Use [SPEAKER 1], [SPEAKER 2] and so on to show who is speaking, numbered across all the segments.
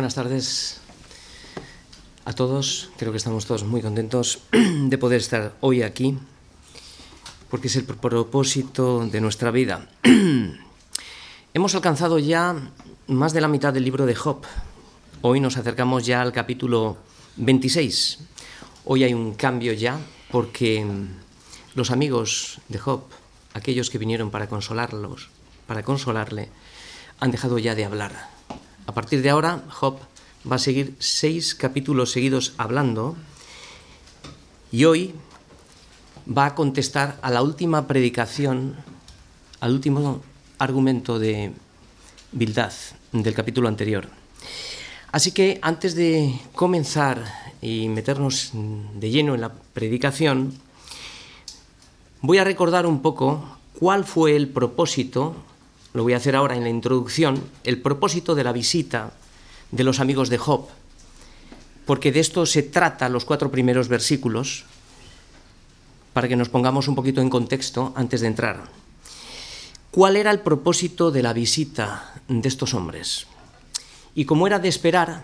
[SPEAKER 1] Buenas tardes a todos. Creo que estamos todos muy contentos de poder estar hoy aquí, porque es el propósito de nuestra vida. Hemos alcanzado ya más de la mitad del libro de Job. Hoy nos acercamos ya al capítulo 26. Hoy hay un cambio ya, porque los amigos de Job, aquellos que vinieron para consolarlos, para consolarle, han dejado ya de hablar. A partir de ahora, Job va a seguir seis capítulos seguidos hablando y hoy va a contestar a la última predicación, al último argumento de Bildad del capítulo anterior. Así que antes de comenzar y meternos de lleno en la predicación, voy a recordar un poco cuál fue el propósito, lo voy a hacer ahora en la introducción, el propósito de la visita de los amigos de Job, porque de esto se trata los cuatro primeros versículos, para que nos pongamos un poquito en contexto antes de entrar. ¿Cuál era el propósito de la visita de estos hombres? Y como era de esperar,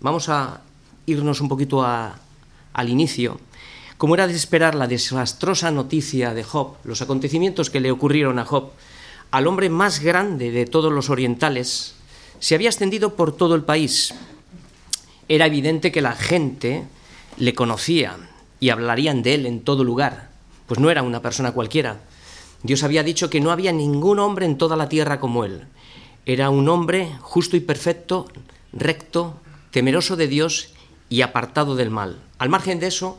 [SPEAKER 1] vamos a irnos un poquito al inicio, como era de esperar la desastrosa noticia de Job, los acontecimientos que le ocurrieron a Job, al hombre más grande de todos los orientales, se había extendido por todo el país. Era evidente que la gente le conocía y hablarían de él en todo lugar, pues no era una persona cualquiera. Dios había dicho que no había ningún hombre en toda la tierra como él. Era un hombre justo y perfecto, recto, temeroso de Dios y apartado del mal. Al margen de eso,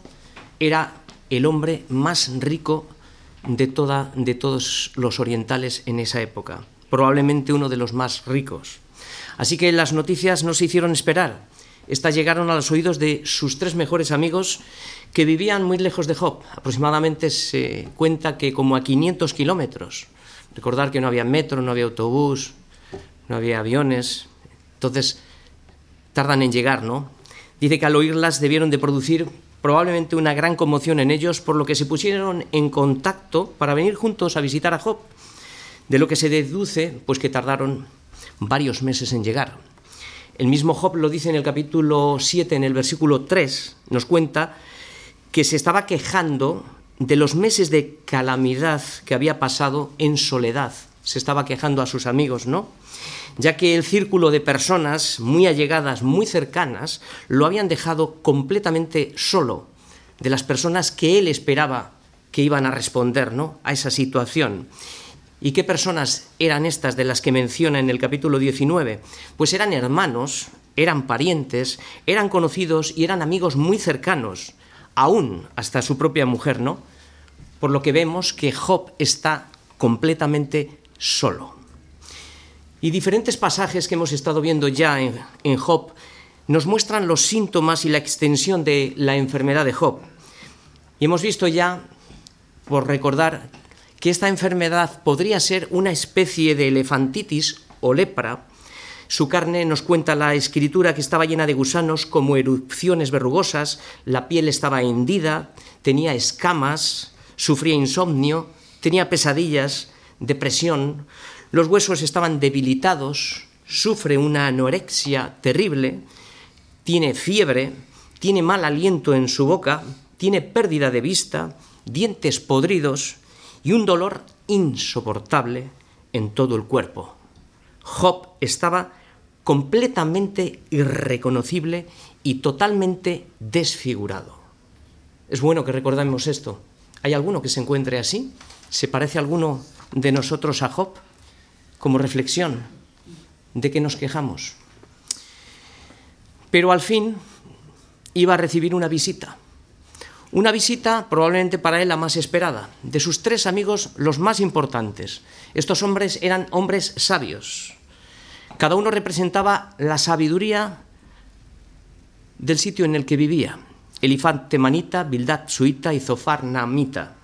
[SPEAKER 1] era el hombre más rico de, toda, de todos los orientales en esa época, probablemente uno de los más ricos. Así que las noticias no se hicieron esperar. Estas llegaron a los oídos de sus tres mejores amigos que vivían muy lejos de Job. Aproximadamente se cuenta que como a 500 kilómetros. Recordar que no había metro, no había autobús, no había aviones. Entonces, tardan en llegar, ¿no? Dice que al oírlas debieron de producir probablemente una gran conmoción en ellos, por lo que se pusieron en contacto para venir juntos a visitar a Job, de lo que se deduce pues que tardaron varios meses en llegar. El mismo Job lo dice en el capítulo 7, en el versículo 3, nos cuenta que se estaba quejando de los meses de calamidad que había pasado en soledad. Se estaba quejando a sus amigos, ¿no? Ya que el círculo de personas muy allegadas, muy cercanas, lo habían dejado completamente solo de las personas que él esperaba que iban a responder, ¿no? a esa situación. ¿Y qué personas eran estas de las que menciona en el capítulo 19? Pues eran hermanos, eran parientes, eran conocidos y eran amigos muy cercanos, aún hasta su propia mujer, ¿no? Por lo que vemos que Job está completamente solo. Y diferentes pasajes que hemos estado viendo ya en, en Job nos muestran los síntomas y la extensión de la enfermedad de Job. Y hemos visto ya, por recordar, que esta enfermedad podría ser una especie de elefantitis o lepra. Su carne nos cuenta la escritura que estaba llena de gusanos como erupciones verrugosas, la piel estaba hendida, tenía escamas, sufría insomnio, tenía pesadillas, depresión, los huesos estaban debilitados, sufre una anorexia terrible, tiene fiebre, tiene mal aliento en su boca, tiene pérdida de vista, dientes podridos, y un dolor insoportable en todo el cuerpo. Job estaba completamente irreconocible y totalmente desfigurado. Es bueno que recordemos esto. ¿Hay alguno que se encuentre así? ¿Se parece alguno de nosotros a Job? Como reflexión, ¿de qué nos quejamos? Pero al fin iba a recibir una visita una visita probablemente para él la más esperada, de sus tres amigos los más importantes. Estos hombres eran hombres sabios. Cada uno representaba la sabiduría del sitio en el que vivía. Elifante temanita, Bildad suita y Zofar namita.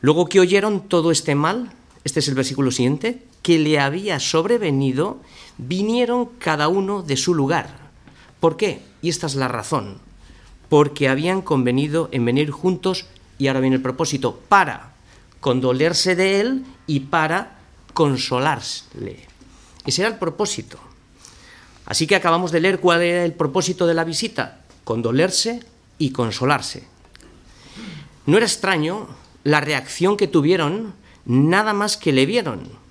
[SPEAKER 1] Luego que oyeron todo este mal, este es el versículo siguiente, que le había sobrevenido, vinieron cada uno de su lugar. ¿Por qué? Y esta es la razón porque habían convenido en venir juntos, y ahora viene el propósito, para condolerse de él y para consolarle. Ese era el propósito. Así que acabamos de leer cuál era el propósito de la visita, condolerse y consolarse. No era extraño la reacción que tuvieron nada más que le vieron.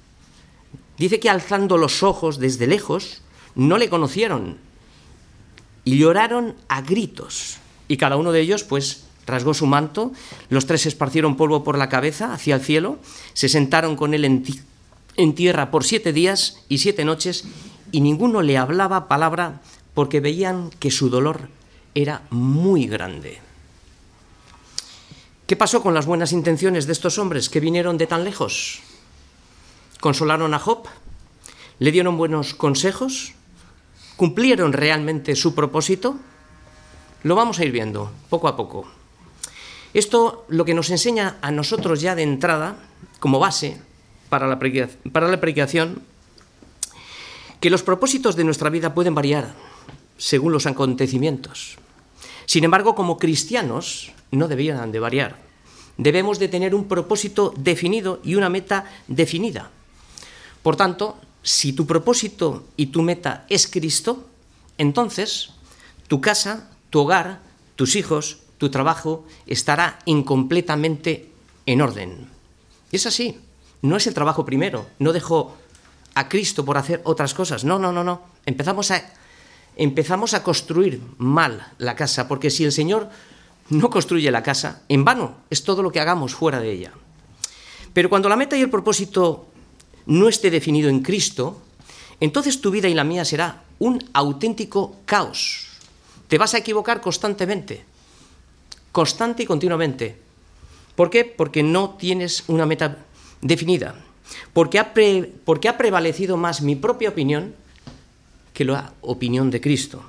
[SPEAKER 1] Dice que alzando los ojos desde lejos, no le conocieron y lloraron a gritos. Y cada uno de ellos, pues, rasgó su manto, los tres esparcieron polvo por la cabeza hacia el cielo, se sentaron con él en, en tierra por siete días y siete noches y ninguno le hablaba palabra porque veían que su dolor era muy grande. ¿Qué pasó con las buenas intenciones de estos hombres que vinieron de tan lejos? ¿Consolaron a Job? ¿Le dieron buenos consejos? ¿Cumplieron realmente su propósito? Lo vamos a ir viendo poco a poco. Esto lo que nos enseña a nosotros ya de entrada, como base para la, para la predicación, que los propósitos de nuestra vida pueden variar según los acontecimientos. Sin embargo, como cristianos no debieran de variar. Debemos de tener un propósito definido y una meta definida. Por tanto, si tu propósito y tu meta es Cristo, entonces tu casa, tu hogar, tus hijos, tu trabajo estará incompletamente en orden. Y es así. No es el trabajo primero. No dejo a Cristo por hacer otras cosas. No, no, no, no. Empezamos a, empezamos a construir mal la casa, porque si el Señor no construye la casa, en vano es todo lo que hagamos fuera de ella. Pero cuando la meta y el propósito no esté definido en Cristo, entonces tu vida y la mía será un auténtico caos. Te vas a equivocar constantemente, constante y continuamente. ¿Por qué? Porque no tienes una meta definida porque ha, ha prevalecido más mi propia opinión que la opinión de Cristo,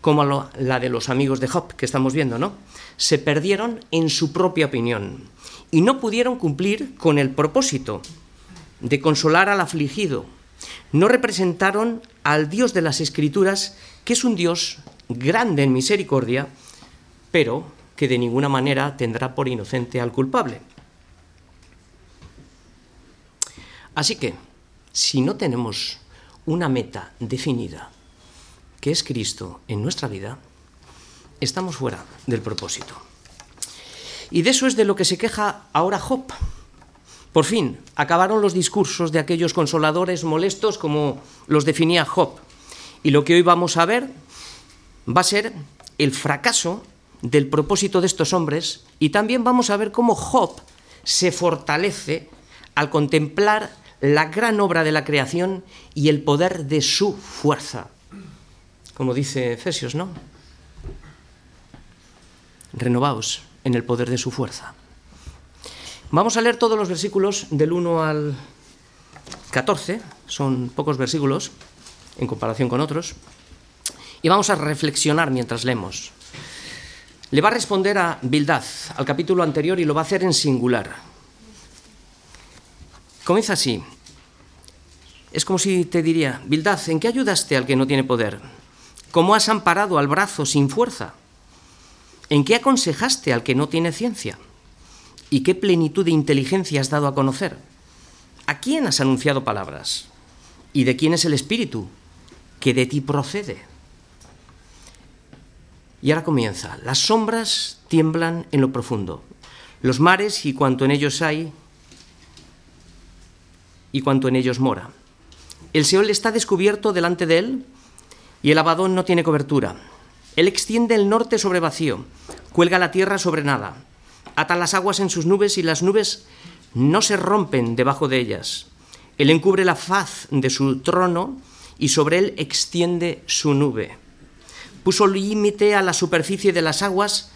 [SPEAKER 1] como la de los amigos de Job que estamos viendo, ¿no? Se perdieron en su propia opinión y no pudieron cumplir con el propósito de consolar al afligido. No representaron al Dios de las Escrituras, que es un Dios grande en misericordia, pero que de ninguna manera tendrá por inocente al culpable. Así que, si no tenemos una meta definida, que es Cristo en nuestra vida, estamos fuera del propósito. Y de eso es de lo que se queja ahora Job. Por fin, acabaron los discursos de aquellos consoladores molestos como los definía Job. Y lo que hoy vamos a ver va a ser el fracaso del propósito de estos hombres y también vamos a ver cómo Job se fortalece al contemplar la gran obra de la creación y el poder de su fuerza. Como dice Efesios, ¿no? Renovaos en el poder de su fuerza. Vamos a leer todos los versículos del 1 al 14, son pocos versículos en comparación con otros, y vamos a reflexionar mientras leemos. Le va a responder a Bildad, al capítulo anterior, y lo va a hacer en singular. Comienza así. Es como si te diría, Bildad, ¿en qué ayudaste al que no tiene poder? ¿Cómo has amparado al brazo sin fuerza? ¿En qué aconsejaste al que no tiene ciencia? ¿Y qué plenitud de inteligencia has dado a conocer? ¿A quién has anunciado palabras? ¿Y de quién es el Espíritu? Que de ti procede. Y ahora comienza. Las sombras tiemblan en lo profundo. Los mares y cuanto en ellos hay y cuanto en ellos mora. El Seol está descubierto delante de él y el Abadón no tiene cobertura. Él extiende el norte sobre vacío, cuelga la tierra sobre nada, ata las aguas en sus nubes y las nubes no se rompen debajo de ellas. Él encubre la faz de su trono y sobre él extiende su nube. Puso límite a la superficie de las aguas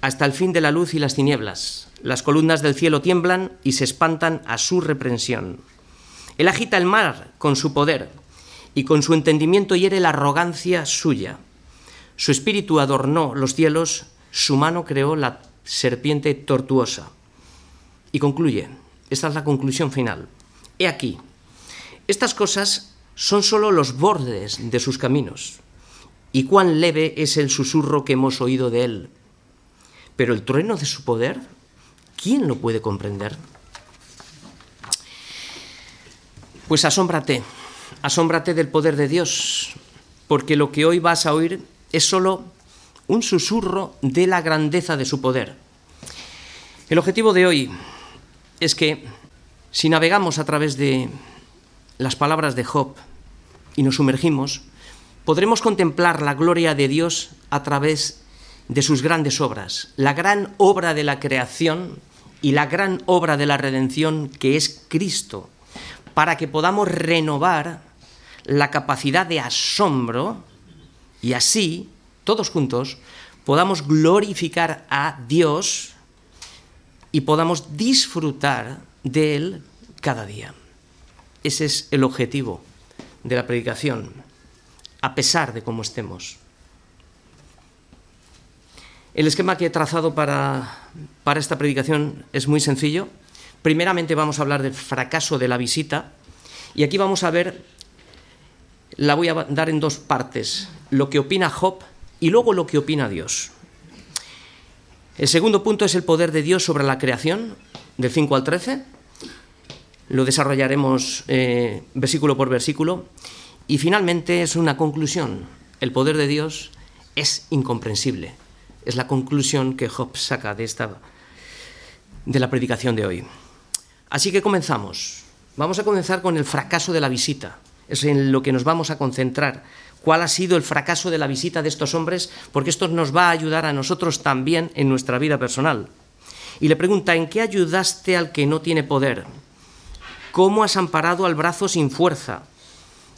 [SPEAKER 1] hasta el fin de la luz y las tinieblas. Las columnas del cielo tiemblan y se espantan a su reprensión. Él agita el mar con su poder y con su entendimiento hiere la arrogancia suya. Su espíritu adornó los cielos, su mano creó la serpiente tortuosa. Y concluye, esta es la conclusión final. He aquí, estas cosas son sólo los bordes de sus caminos, y cuán leve es el susurro que hemos oído de él. Pero el trueno de su poder ¿Quién lo puede comprender? Pues asómbrate, asómbrate del poder de Dios, porque lo que hoy vas a oír es solo un susurro de la grandeza de su poder. El objetivo de hoy es que si navegamos a través de las palabras de Job y nos sumergimos, podremos contemplar la gloria de Dios a través de sus grandes obras, la gran obra de la creación y la gran obra de la redención que es Cristo, para que podamos renovar la capacidad de asombro y así, todos juntos, podamos glorificar a Dios y podamos disfrutar de Él cada día. Ese es el objetivo de la predicación, a pesar de cómo estemos. El esquema que he trazado para, para esta predicación es muy sencillo. Primeramente vamos a hablar del fracaso de la visita y aquí vamos a ver, la voy a dar en dos partes, lo que opina Job y luego lo que opina Dios. El segundo punto es el poder de Dios sobre la creación, del 5 al 13. Lo desarrollaremos eh, versículo por versículo. Y finalmente es una conclusión. El poder de Dios es incomprensible. Es la conclusión que Job saca de, esta, de la predicación de hoy. Así que comenzamos. Vamos a comenzar con el fracaso de la visita. Es en lo que nos vamos a concentrar cuál ha sido el fracaso de la visita de estos hombres, porque esto nos va a ayudar a nosotros también en nuestra vida personal. Y le pregunta, ¿en qué ayudaste al que no tiene poder? ¿Cómo has amparado al brazo sin fuerza?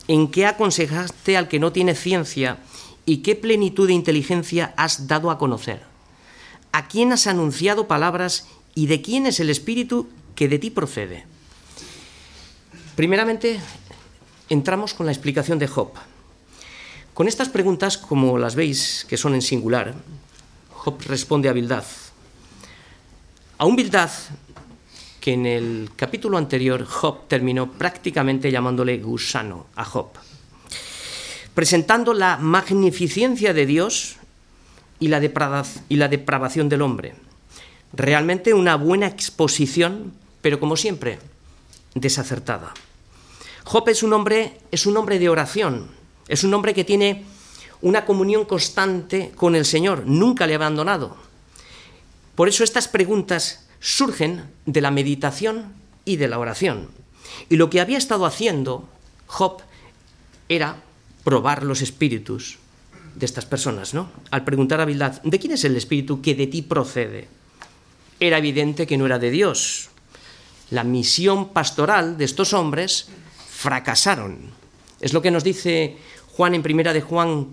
[SPEAKER 1] ¿En qué aconsejaste al que no tiene ciencia? ¿Y qué plenitud de inteligencia has dado a conocer? ¿A quién has anunciado palabras y de quién es el espíritu que de ti procede? Primeramente, entramos con la explicación de Job. Con estas preguntas, como las veis, que son en singular, Job responde a Bildad. A un Bildad que en el capítulo anterior Job terminó prácticamente llamándole gusano a Job, presentando la magnificencia de Dios y la, y la depravación del hombre. Realmente una buena exposición, pero como siempre, desacertada. Job es un hombre, es un hombre de oración, es un hombre que tiene una comunión constante con el Señor, nunca le ha abandonado. Por eso estas preguntas surgen de la meditación y de la oración. Y lo que había estado haciendo Job era probar los espíritus de estas personas, ¿no? Al preguntar a Bildad, ¿de quién es el espíritu que de ti procede? Era evidente que no era de Dios. La misión pastoral de estos hombres fracasaron. Es lo que nos dice Juan en primera de Juan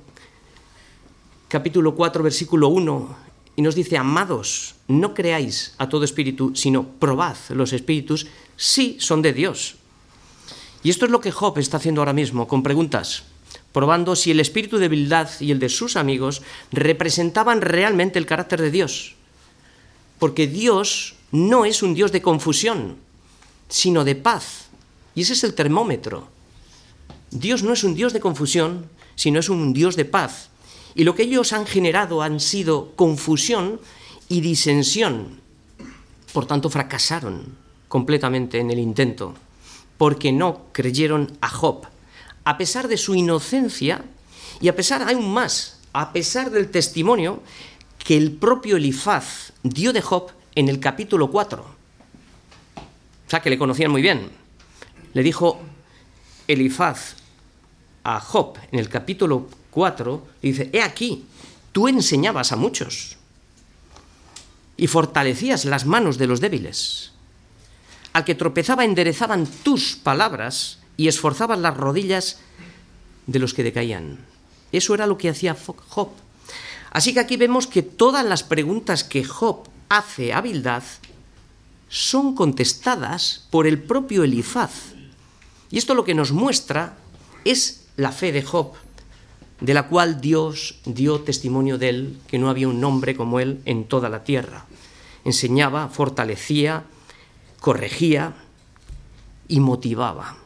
[SPEAKER 1] capítulo 4 versículo 1 y nos dice, amados, no creáis a todo espíritu, sino probad los espíritus si son de Dios. Y esto es lo que Job está haciendo ahora mismo con preguntas, probando si el espíritu de Bildad y el de sus amigos representaban realmente el carácter de Dios. Porque Dios no es un Dios de confusión, sino de paz. Y ese es el termómetro. Dios no es un Dios de confusión, sino es un Dios de paz. Y lo que ellos han generado han sido confusión y disensión. Por tanto, fracasaron completamente en el intento, porque no creyeron a Job, a pesar de su inocencia y a pesar aún más, a pesar del testimonio que el propio Elifaz dio de Job en el capítulo 4. O sea, que le conocían muy bien. Le dijo, Elifaz a Job en el capítulo 4, dice, he aquí, tú enseñabas a muchos y fortalecías las manos de los débiles. Al que tropezaba enderezaban tus palabras y esforzaban las rodillas de los que decaían. Eso era lo que hacía Job. Así que aquí vemos que todas las preguntas que Job hace a Bildad son contestadas por el propio Elifaz. Y esto lo que nos muestra es la fe de Job, de la cual Dios dio testimonio de él, que no había un hombre como él en toda la tierra. Enseñaba, fortalecía, corregía y motivaba.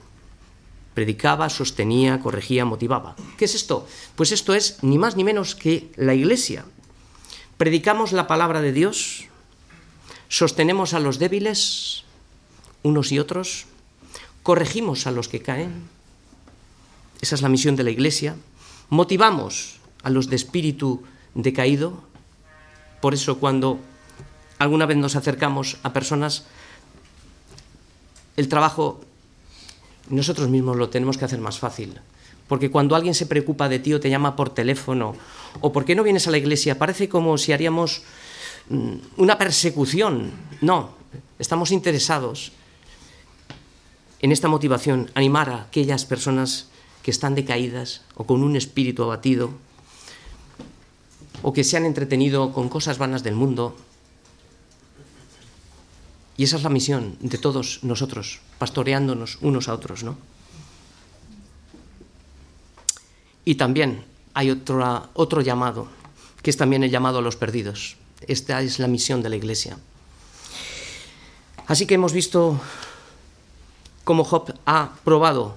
[SPEAKER 1] Predicaba, sostenía, corregía, motivaba. ¿Qué es esto? Pues esto es ni más ni menos que la iglesia. Predicamos la palabra de Dios, sostenemos a los débiles, unos y otros, corregimos a los que caen, esa es la misión de la Iglesia. motivamos a los de espíritu decaído. Por eso cuando alguna vez nos acercamos a personas, el trabajo nosotros mismos lo tenemos que hacer más fácil. Porque cuando alguien se preocupa de ti o te llama por teléfono o por qué no vienes a la iglesia, parece como si haríamos mm, una persecución. No, estamos interesados en esta motivación, animar a aquellas personas que están decaídas o con un espíritu abatido o que se han entretenido con cosas vanas del mundo. Y esa es la misión de todos nosotros, pastoreándonos unos a otros, ¿no? Y también hay otro, otro llamado, que es también el llamado a los perdidos. Esta es la misión de la Iglesia. Así que hemos visto cómo Job ha probado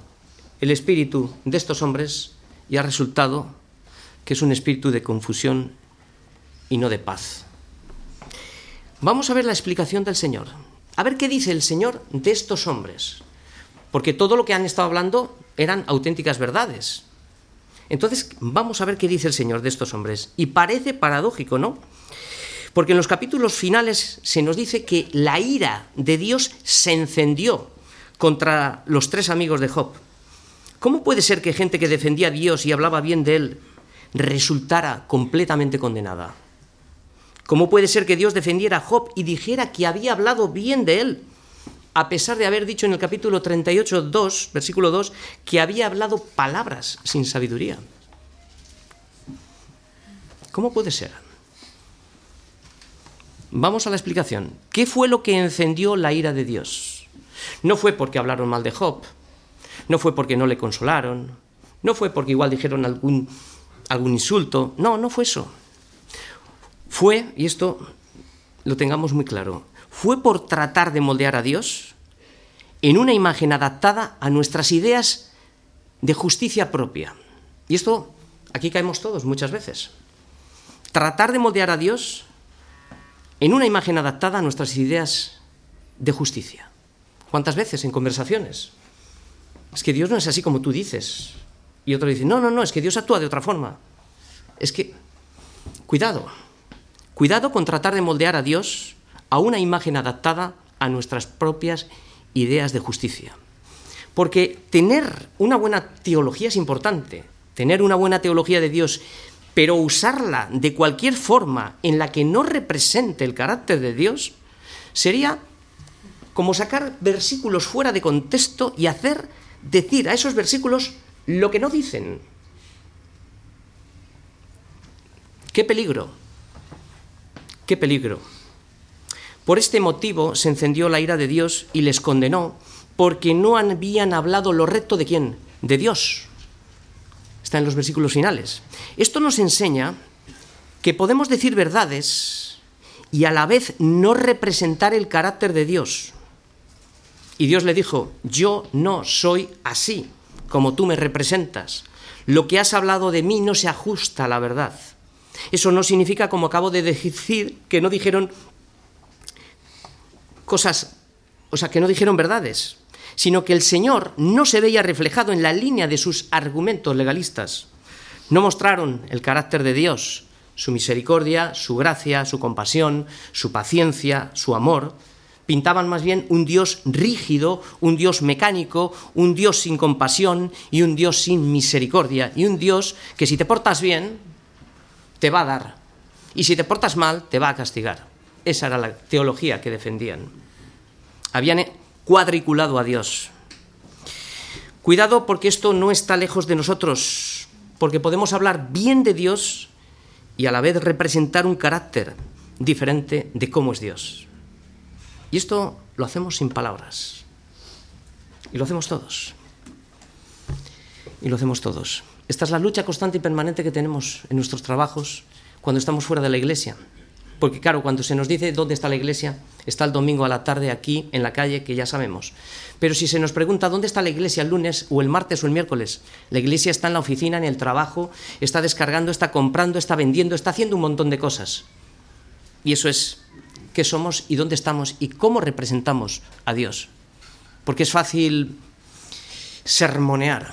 [SPEAKER 1] el espíritu de estos hombres y ha resultado que es un espíritu de confusión y no de paz. Vamos a ver la explicación del Señor. A ver qué dice el Señor de estos hombres. Porque todo lo que han estado hablando eran auténticas verdades. Entonces, vamos a ver qué dice el Señor de estos hombres. Y parece paradójico, ¿no? Porque en los capítulos finales se nos dice que la ira de Dios se encendió contra los tres amigos de Job. ¿Cómo puede ser que gente que defendía a Dios y hablaba bien de él resultara completamente condenada? ¿Cómo puede ser que Dios defendiera a Job y dijera que había hablado bien de él? a pesar de haber dicho en el capítulo 38, 2, versículo 2, que había hablado palabras sin sabiduría. ¿Cómo puede ser? Vamos a la explicación. ¿Qué fue lo que encendió la ira de Dios? No fue porque hablaron mal de Job, no fue porque no le consolaron, no fue porque igual dijeron algún, algún insulto, no, no fue eso. Fue, y esto lo tengamos muy claro, fue por tratar de moldear a Dios en una imagen adaptada a nuestras ideas de justicia propia. Y esto, aquí caemos todos muchas veces. Tratar de moldear a Dios en una imagen adaptada a nuestras ideas de justicia. ¿Cuántas veces en conversaciones? Es que Dios no es así como tú dices. Y otro dice, no, no, no, es que Dios actúa de otra forma. Es que, cuidado, cuidado con tratar de moldear a Dios a una imagen adaptada a nuestras propias ideas de justicia. Porque tener una buena teología es importante, tener una buena teología de Dios, pero usarla de cualquier forma en la que no represente el carácter de Dios, sería como sacar versículos fuera de contexto y hacer decir a esos versículos lo que no dicen. ¡Qué peligro! ¡Qué peligro! Por este motivo se encendió la ira de Dios y les condenó, porque no habían hablado lo recto de quién? De Dios. Está en los versículos finales. Esto nos enseña que podemos decir verdades y a la vez no representar el carácter de Dios. Y Dios le dijo, yo no soy así como tú me representas. Lo que has hablado de mí no se ajusta a la verdad. Eso no significa, como acabo de decir, que no dijeron cosas, o sea, que no dijeron verdades, sino que el Señor no se veía reflejado en la línea de sus argumentos legalistas. No mostraron el carácter de Dios, su misericordia, su gracia, su compasión, su paciencia, su amor. Pintaban más bien un Dios rígido, un Dios mecánico, un Dios sin compasión y un Dios sin misericordia. Y un Dios que si te portas bien, te va a dar. Y si te portas mal, te va a castigar. Esa era la teología que defendían. Habían cuadriculado a Dios. Cuidado porque esto no está lejos de nosotros, porque podemos hablar bien de Dios y a la vez representar un carácter diferente de cómo es Dios. Y esto lo hacemos sin palabras. Y lo hacemos todos. Y lo hacemos todos. Esta es la lucha constante y permanente que tenemos en nuestros trabajos cuando estamos fuera de la iglesia. Porque claro, cuando se nos dice dónde está la iglesia, está el domingo a la tarde aquí en la calle, que ya sabemos. Pero si se nos pregunta dónde está la iglesia el lunes o el martes o el miércoles, la iglesia está en la oficina, en el trabajo, está descargando, está comprando, está vendiendo, está haciendo un montón de cosas. Y eso es qué somos y dónde estamos y cómo representamos a Dios. Porque es fácil sermonear,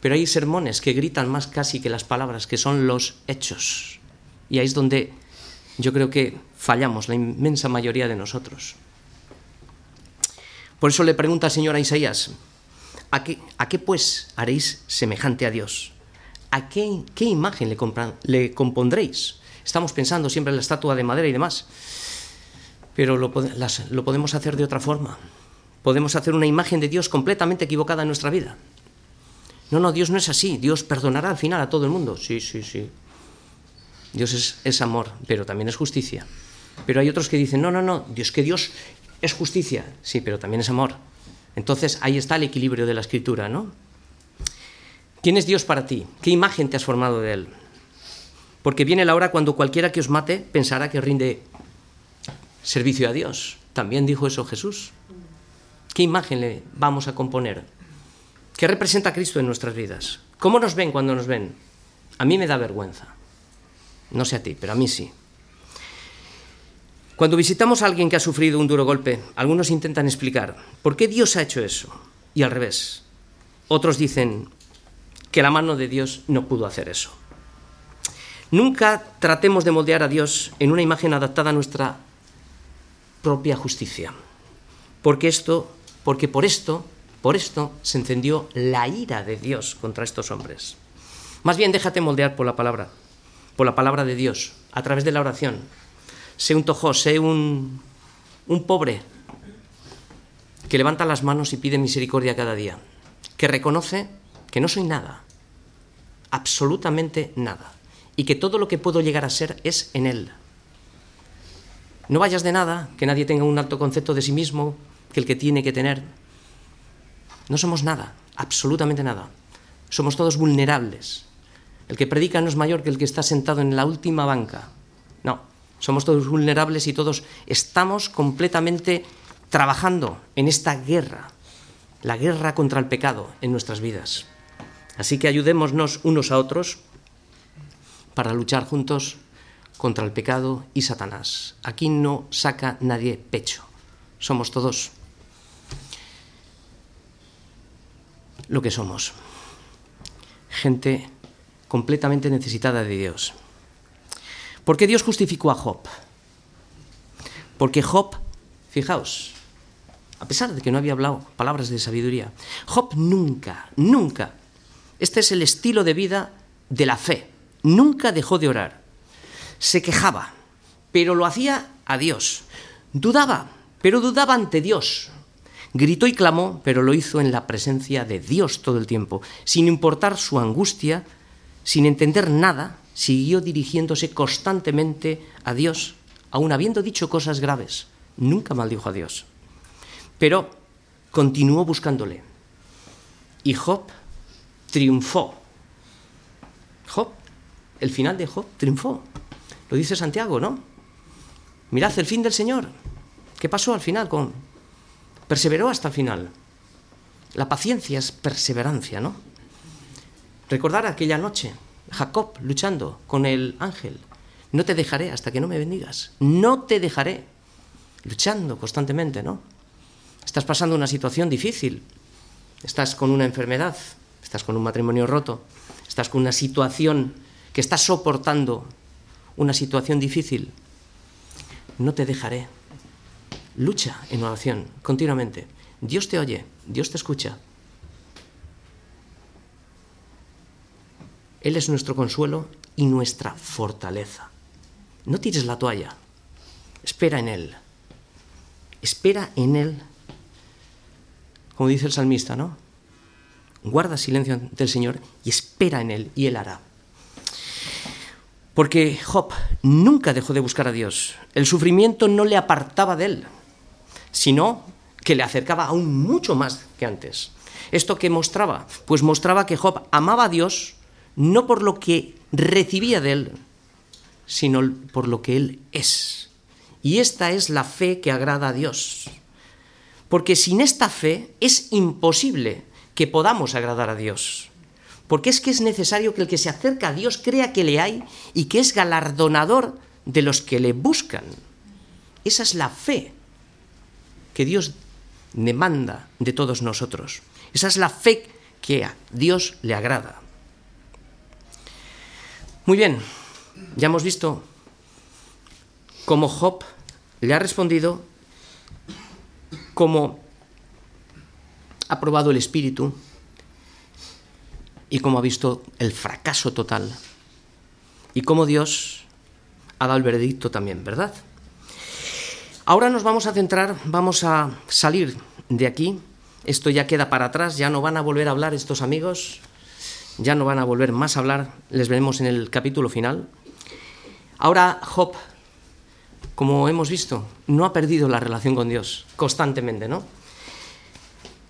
[SPEAKER 1] Pero hay sermones que gritan más casi que las palabras, que son los hechos. Y ahí es donde yo creo que fallamos, la inmensa mayoría de nosotros. Por eso le pregunta al Señor a Isaías, ¿a qué, pues haréis semejante a Dios? ¿A qué, imagen le, compondréis? Estamos pensando siempre en la estatua de madera y demás, pero lo, podemos hacer de otra forma. Podemos hacer una imagen de Dios completamente equivocada en nuestra vida. No, no, Dios no es así. Dios perdonará al final a todo el mundo. Sí, sí, sí. Dios es, es, amor, pero también es justicia. Pero hay otros que dicen, no, no, no, Dios que Dios es justicia, sí, pero también es amor. Entonces ahí está el equilibrio de la escritura, ¿no? ¿Quién es Dios para ti? ¿Qué imagen te has formado de Él? Porque viene la hora cuando cualquiera que os mate pensará que rinde servicio a Dios. También dijo eso Jesús. ¿Qué imagen le vamos a componer? ¿Qué representa Cristo en nuestras vidas? ¿Cómo nos ven cuando nos ven? A mí me da vergüenza. No sé a ti, pero a mí sí. Cuando visitamos a alguien que ha sufrido un duro golpe, algunos intentan explicar por qué Dios ha hecho eso y al revés. Otros dicen que la mano de Dios no pudo hacer eso. Nunca tratemos de moldear a Dios en una imagen adaptada a nuestra propia justicia. Porque esto, porque por esto, por esto se encendió la ira de Dios contra estos hombres. Más bien déjate moldear por la palabra, por la palabra de Dios, a través de la oración, sé un tojó, sé un, un pobre que levanta las manos y pide misericordia cada día, que reconoce que no soy nada, absolutamente nada, y que todo lo que puedo llegar a ser es en Él. No vayas de nada, que nadie tenga un alto concepto de sí mismo que el que tiene que tener. No somos nada, absolutamente nada. Somos todos vulnerables. El que predica no es mayor que el que está sentado en la última banca. No, somos todos vulnerables y todos estamos completamente trabajando en esta guerra, la guerra contra el pecado en nuestras vidas. Así que ayudémonos unos a otros para luchar juntos contra el pecado y Satanás. Aquí no saca nadie pecho. Somos todos lo que somos. Gente completamente necesitada de Dios. ¿Por qué Dios justificó a Job? Porque Job, fijaos, a pesar de que no había hablado palabras de sabiduría, Job nunca, nunca, este es el estilo de vida de la fe, nunca dejó de orar. Se quejaba, pero lo hacía a Dios. Dudaba, pero dudaba ante Dios. Gritó y clamó, pero lo hizo en la presencia de Dios todo el tiempo, sin importar su angustia, sin entender nada, siguió dirigiéndose constantemente a Dios, aun habiendo dicho cosas graves. Nunca maldijo a Dios. Pero continuó buscándole. Y Job triunfó. Job, el final de Job triunfó. Lo dice Santiago, ¿no? Mirad el fin del Señor. ¿Qué pasó al final con perseveró hasta el final? La paciencia es perseverancia, ¿no? Recordar aquella noche Jacob luchando con el ángel. No te dejaré hasta que no me bendigas. No te dejaré. Luchando constantemente, ¿no? Estás pasando una situación difícil. Estás con una enfermedad. Estás con un matrimonio roto. Estás con una situación que estás soportando. Una situación difícil. No te dejaré. Lucha en oración continuamente. Dios te oye. Dios te escucha. Él es nuestro consuelo y nuestra fortaleza. No tires la toalla. Espera en Él. Espera en Él. Como dice el salmista, ¿no? Guarda silencio del Señor y espera en Él y Él hará. Porque Job nunca dejó de buscar a Dios. El sufrimiento no le apartaba de Él, sino que le acercaba aún mucho más que antes. ¿Esto qué mostraba? Pues mostraba que Job amaba a Dios no por lo que recibía de Él, sino por lo que Él es. Y esta es la fe que agrada a Dios. Porque sin esta fe es imposible que podamos agradar a Dios. Porque es que es necesario que el que se acerca a Dios crea que le hay y que es galardonador de los que le buscan. Esa es la fe que Dios demanda de todos nosotros. Esa es la fe que a Dios le agrada. Muy bien, ya hemos visto cómo Job le ha respondido, cómo ha probado el espíritu y cómo ha visto el fracaso total y cómo Dios ha dado el veredicto también, ¿verdad? Ahora nos vamos a centrar, vamos a salir de aquí. Esto ya queda para atrás, ya no van a volver a hablar estos amigos, ya no van a volver más a hablar, les veremos en el capítulo final. Ahora Job, como hemos visto, no ha perdido la relación con Dios constantemente, ¿no?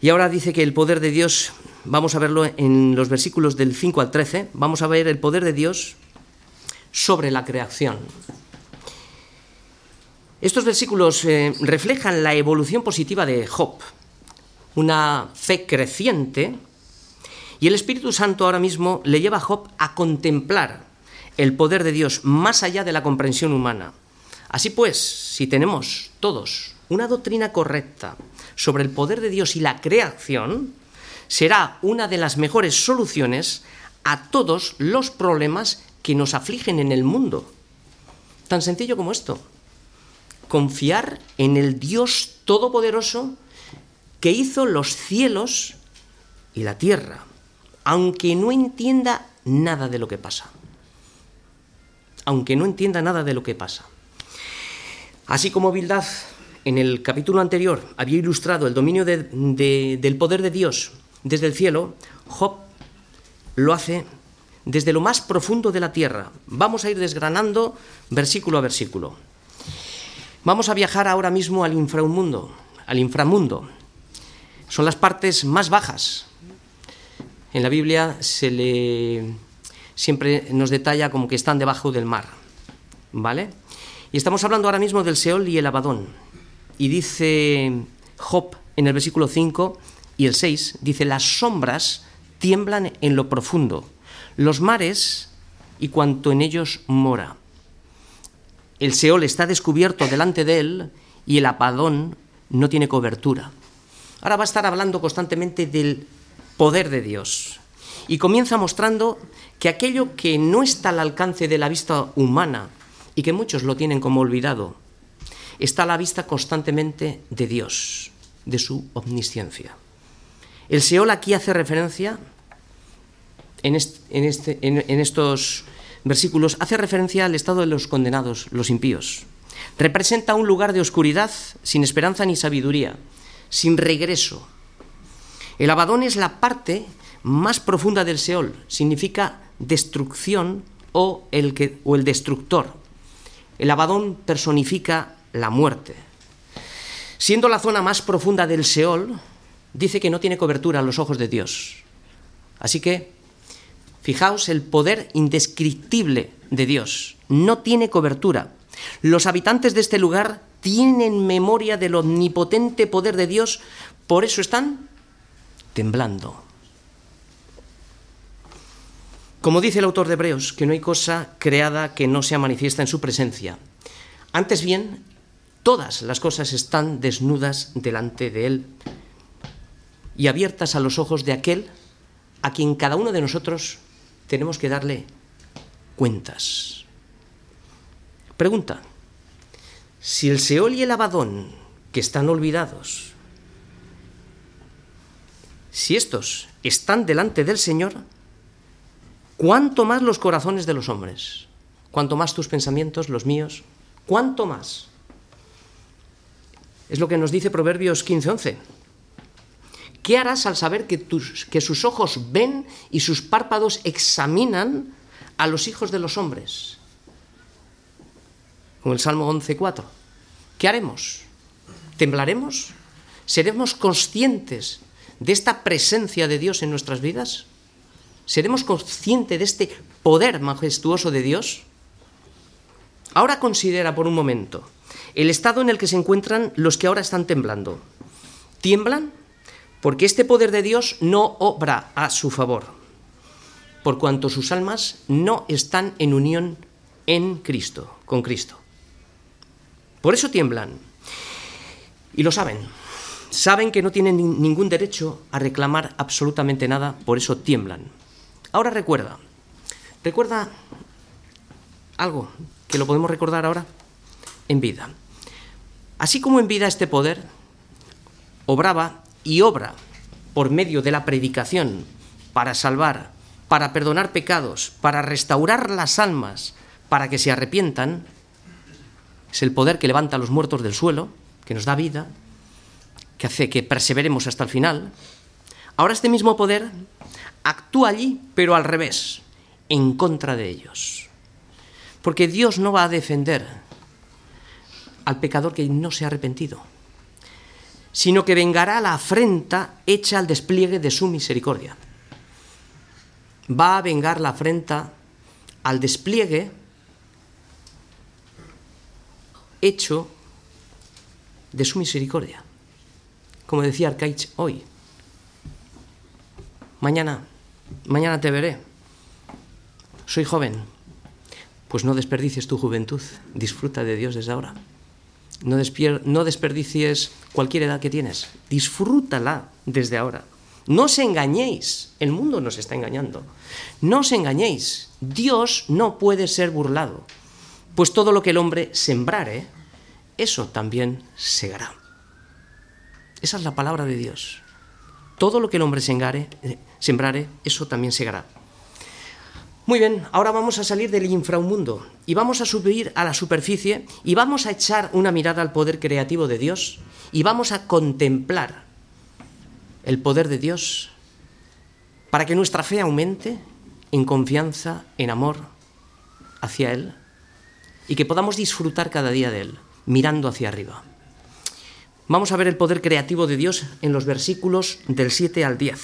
[SPEAKER 1] Y ahora dice que el poder de Dios, vamos a verlo en los versículos del 5 al 13, vamos a ver el poder de Dios sobre la creación. Estos versículos eh, reflejan la evolución positiva de Job, una fe creciente, y el Espíritu Santo ahora mismo le lleva a Job a contemplar el poder de Dios más allá de la comprensión humana. Así pues, si tenemos todos una doctrina correcta sobre el poder de Dios y la creación, será una de las mejores soluciones a todos los problemas que nos afligen en el mundo. Tan sencillo como esto confiar en el Dios Todopoderoso que hizo los cielos y la tierra, aunque no entienda nada de lo que pasa. Aunque no entienda nada de lo que pasa. Así como Bildad en el capítulo anterior había ilustrado el dominio del poder de Dios desde el cielo, Job lo hace desde lo más profundo de la tierra. Vamos a ir desgranando versículo a versículo. Vamos a viajar ahora mismo al inframundo, al inframundo. Son las partes más bajas. En la Biblia se le siempre nos detalla como que están debajo del mar, ¿vale? Y estamos hablando ahora mismo del Seol y el Abadón. Y dice Job en el versículo 5 y el 6, dice, las sombras tiemblan en lo profundo, los mares y cuanto en ellos mora. El Seol está descubierto delante de él y el apadón no tiene cobertura. Ahora va a estar hablando constantemente del poder de Dios y comienza mostrando que aquello que no está al alcance de la vista humana y que muchos lo tienen como olvidado, está a la vista constantemente de Dios, de su omnisciencia. El Seol aquí hace referencia en, este, en estos versículos hace referencia al estado de los condenados, los impíos. Representa un lugar de oscuridad, sin esperanza ni sabiduría, sin regreso. El Abadón es la parte más profunda del Seol, significa destrucción o el, o el destructor. El Abadón personifica la muerte. Siendo la zona más profunda del Seol, dice que no tiene cobertura a los ojos de Dios. Así que Fijaos el poder indescriptible de Dios. No tiene cobertura. Los habitantes de este lugar tienen memoria del omnipotente poder de Dios, por eso están temblando. Como dice el autor de Hebreos, que no hay cosa creada que no sea manifiesta en su presencia. Antes bien, todas las cosas están desnudas delante de Él y abiertas a los ojos de aquel a quien cada uno de nosotros tenemos que darle cuentas. Pregunta, si el Seol y el Abadón, que están olvidados, si estos están delante del Señor, ¿cuánto más los corazones de los hombres? ¿Cuánto más tus pensamientos, los míos? ¿Cuánto más? Es lo que nos dice Proverbios 15:11. ¿Qué harás al saber que, que sus ojos ven y sus párpados examinan a los hijos de los hombres? Como el Salmo 11.4. ¿Qué haremos? ¿Temblaremos? ¿Seremos conscientes de esta presencia de Dios en nuestras vidas? ¿Seremos conscientes de este poder majestuoso de Dios? Ahora considera por un momento el estado en el que se encuentran los que ahora están temblando. ¿Tiemblan? porque este poder de Dios no obra a su favor, por cuanto sus almas no están en unión en Cristo, con Cristo. Por eso tiemblan. Y lo saben. saben que no tienen ningún derecho a reclamar absolutamente nada, por eso tiemblan. Ahora recuerda, recuerda algo que lo podemos recordar ahora en vida. Así como en vida este poder obraba y obra por medio de la predicación para salvar, para perdonar pecados, para restaurar las almas, para que se arrepientan, es el poder que levanta a los muertos del suelo, que nos da vida, que hace que perseveremos hasta el final. Ahora este mismo poder actúa allí, pero al revés, en contra de ellos. Porque Dios no va a defender al pecador que no se ha arrepentido, sino que vengará la afrenta hecha al despliegue de su misericordia. Va a vengar la afrenta al despliegue hecho de su misericordia. Como decía Arcaich hoy, mañana, mañana te veré. Soy joven, pues no desperdicies tu juventud, disfruta de Dios desde ahora. No, no desperdicies cualquier edad que tienes, disfrútala desde ahora. No os engañéis, el mundo nos está engañando. No os engañéis, Dios no puede ser burlado, pues todo lo que el hombre sembrare, eso también segará. Esa es la palabra de Dios. Todo lo que el hombre eh, sembrare, eso también segará. Muy bien, ahora vamos a salir del inframundo y vamos a subir a la superficie y vamos a echar una mirada al poder creativo de Dios y vamos a contemplar el poder de Dios para que nuestra fe aumente en confianza, en amor hacia Él y que podamos disfrutar cada día de Él, mirando hacia arriba. Vamos a ver el poder creativo de Dios en los versículos del 7 al 10.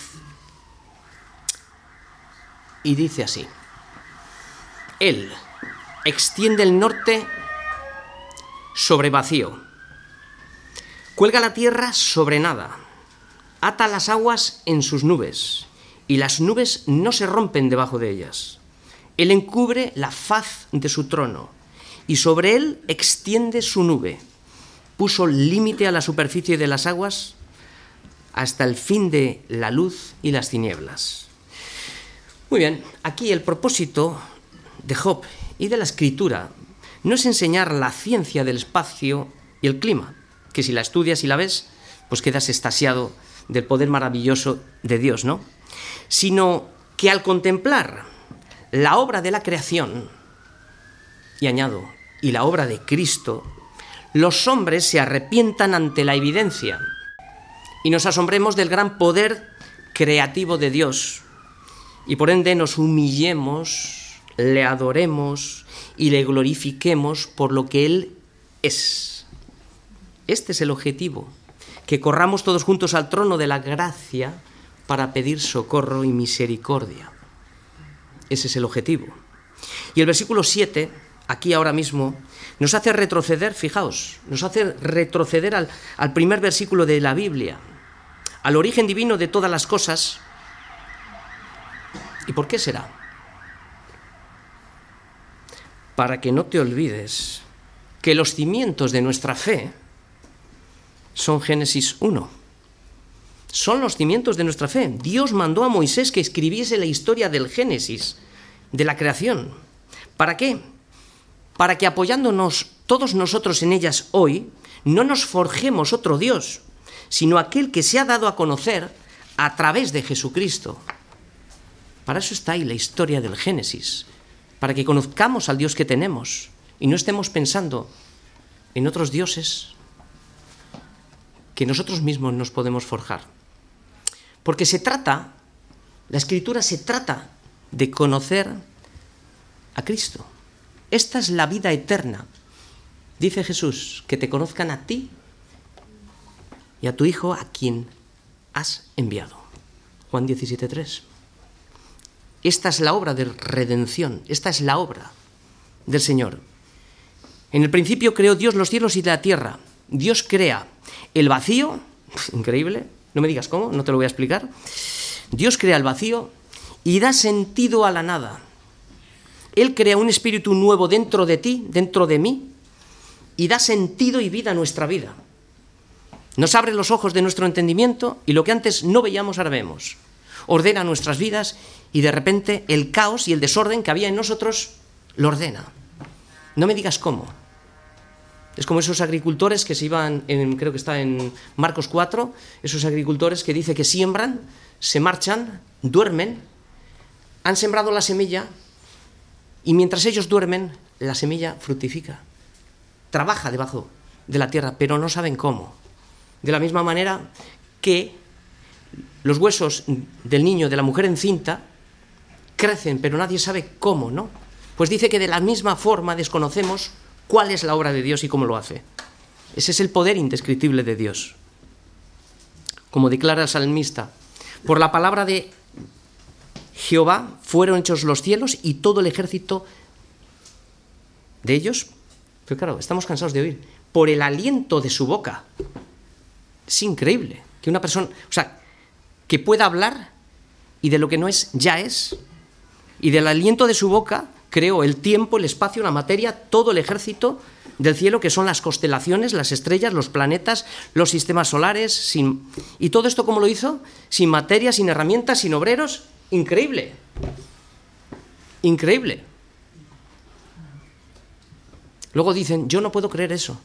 [SPEAKER 1] Y dice así. Él extiende el norte sobre vacío, cuelga la tierra sobre nada, ata las aguas en sus nubes, y las nubes no se rompen debajo de ellas. Él encubre la faz de su trono, y sobre él extiende su nube. Puso límite a la superficie de las aguas hasta el fin de la luz y las tinieblas. Muy bien, aquí el propósito de Job y de la escritura no es enseñar la ciencia del espacio y el clima, que si la estudias y la ves, pues quedas estasiado del poder maravilloso de Dios, ¿no? Sino que al contemplar la obra de la creación, y añado, y la obra de Cristo, los hombres se arrepientan ante la evidencia y nos asombremos del gran poder creativo de Dios y por ende nos humillemos le adoremos y le glorifiquemos por lo que Él es. Este es el objetivo, que corramos todos juntos al trono de la gracia para pedir socorro y misericordia. Ese es el objetivo. Y el versículo 7, aquí ahora mismo, nos hace retroceder, fijaos, nos hace retroceder al, al primer versículo de la Biblia, al origen divino de todas las cosas. ¿Y por qué será? Para que no te olvides que los cimientos de nuestra fe son Génesis 1. Son los cimientos de nuestra fe. Dios mandó a Moisés que escribiese la historia del Génesis, de la creación. ¿Para qué? Para que apoyándonos todos nosotros en ellas hoy, no nos forjemos otro Dios, sino aquel que se ha dado a conocer a través de Jesucristo. Para eso está ahí la historia del Génesis, para que conozcamos al Dios que tenemos y no estemos pensando en otros dioses que nosotros mismos nos podemos forjar. Porque se trata, la escritura se trata de conocer a Cristo. Esta es la vida eterna. Dice Jesús, que te conozcan a ti y a tu Hijo a quien has enviado. Juan 17.3. Esta es la obra de redención, esta es la obra del Señor. En el principio creó Dios los cielos y la tierra. Dios crea el vacío, increíble, no me digas cómo, no te lo voy a explicar. Dios crea el vacío y da sentido a la nada. Él crea un espíritu nuevo dentro de ti, dentro de mí, y da sentido y vida a nuestra vida. Nos abre los ojos de nuestro entendimiento y lo que antes no veíamos ahora vemos. Ordena nuestras vidas y de repente el caos y el desorden que había en nosotros lo ordena. No me digas cómo. Es como esos agricultores que se iban, en, creo que está en Marcos 4, esos agricultores que dice que siembran, se marchan, duermen, han sembrado la semilla y mientras ellos duermen, la semilla fructifica. Trabaja debajo de la tierra, pero no saben cómo. De la misma manera que los huesos del niño, de la mujer encinta, crecen, pero nadie sabe cómo, ¿no? Pues dice que de la misma forma desconocemos cuál es la obra de Dios y cómo lo hace. Ese es el poder indescriptible de Dios. Como declara el salmista, por la palabra de Jehová fueron hechos los cielos y todo el ejército de ellos. Pero claro, estamos cansados de oír. Por el aliento de su boca. Es increíble que una persona, o sea, que pueda hablar y de lo que no es ya es. Y del aliento de su boca creó el tiempo, el espacio, la materia, todo el ejército del cielo, que son las constelaciones, las estrellas, los planetas, los sistemas solares, sin... y todo esto cómo lo hizo, sin materia, sin herramientas, sin obreros, increíble, increíble. Luego dicen, yo no puedo creer eso,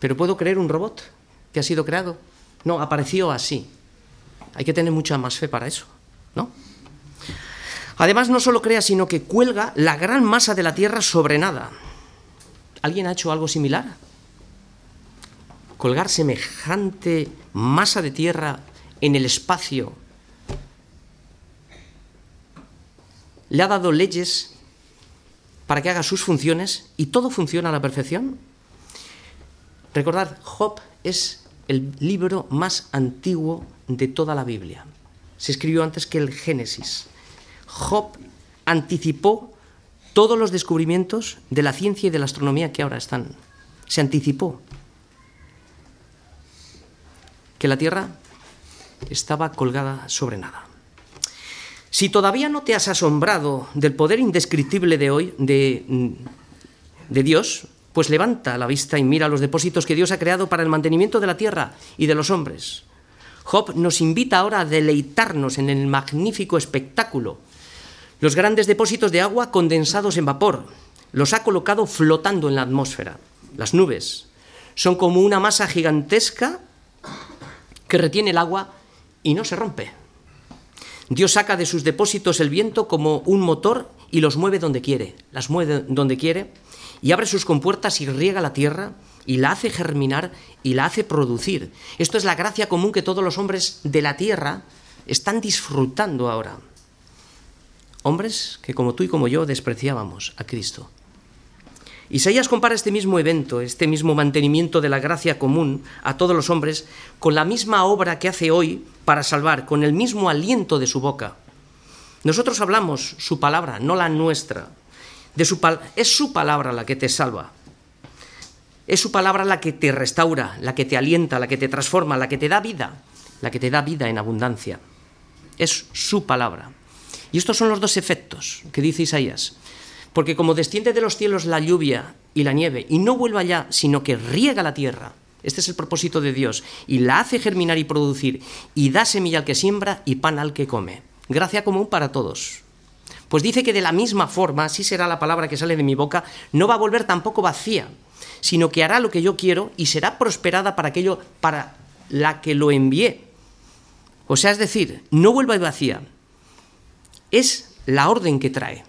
[SPEAKER 1] pero puedo creer un robot que ha sido creado. No, apareció así. Hay que tener mucha más fe para eso, ¿no? Además, no solo crea, sino que cuelga la gran masa de la Tierra sobre nada. ¿Alguien ha hecho algo similar? Colgar semejante masa de tierra en el espacio. Le ha dado leyes para que haga sus funciones y todo funciona a la perfección. Recordad, Job es el libro más antiguo de toda la Biblia. Se escribió antes que el Génesis. Job anticipó todos los descubrimientos de la ciencia y de la astronomía que ahora están. Se anticipó que la Tierra estaba colgada sobre nada. Si todavía no te has asombrado del poder indescriptible de hoy, de, de Dios, pues levanta la vista y mira los depósitos que Dios ha creado para el mantenimiento de la tierra y de los hombres. Job nos invita ahora a deleitarnos en el magnífico espectáculo los grandes depósitos de agua condensados en vapor. Los ha colocado flotando en la atmósfera. Las nubes son como una masa gigantesca que retiene el agua y no se rompe. Dios saca de sus depósitos el viento como un motor y los mueve donde quiere, las mueve donde quiere y abre sus compuertas y riega la tierra y la hace germinar y la hace producir. Esto es la gracia común que todos los hombres de la tierra están disfrutando ahora. Hombres que como tú y como yo despreciábamos a Cristo. Isaías compara este mismo evento, este mismo mantenimiento de la gracia común a todos los hombres, con la misma obra que hace hoy para salvar, con el mismo aliento de su boca. Nosotros hablamos su palabra, no la nuestra. De su es su palabra la que te salva. Es su palabra la que te restaura, la que te alienta, la que te transforma, la que te da vida, la que te da vida en abundancia. Es su palabra. Y estos son los dos efectos que dice Isaías. Porque como desciende de los cielos la lluvia y la nieve, y no vuelve allá, sino que riega la tierra, este es el propósito de Dios, y la hace germinar y producir, y da semilla al que siembra y pan al que come. Gracia común para todos. Pues dice que de la misma forma, así será la palabra que sale de mi boca, no va a volver tampoco vacía, sino que hará lo que yo quiero y será prosperada para aquello para la que lo envié. O sea, es decir, no vuelva vacía, es la orden que trae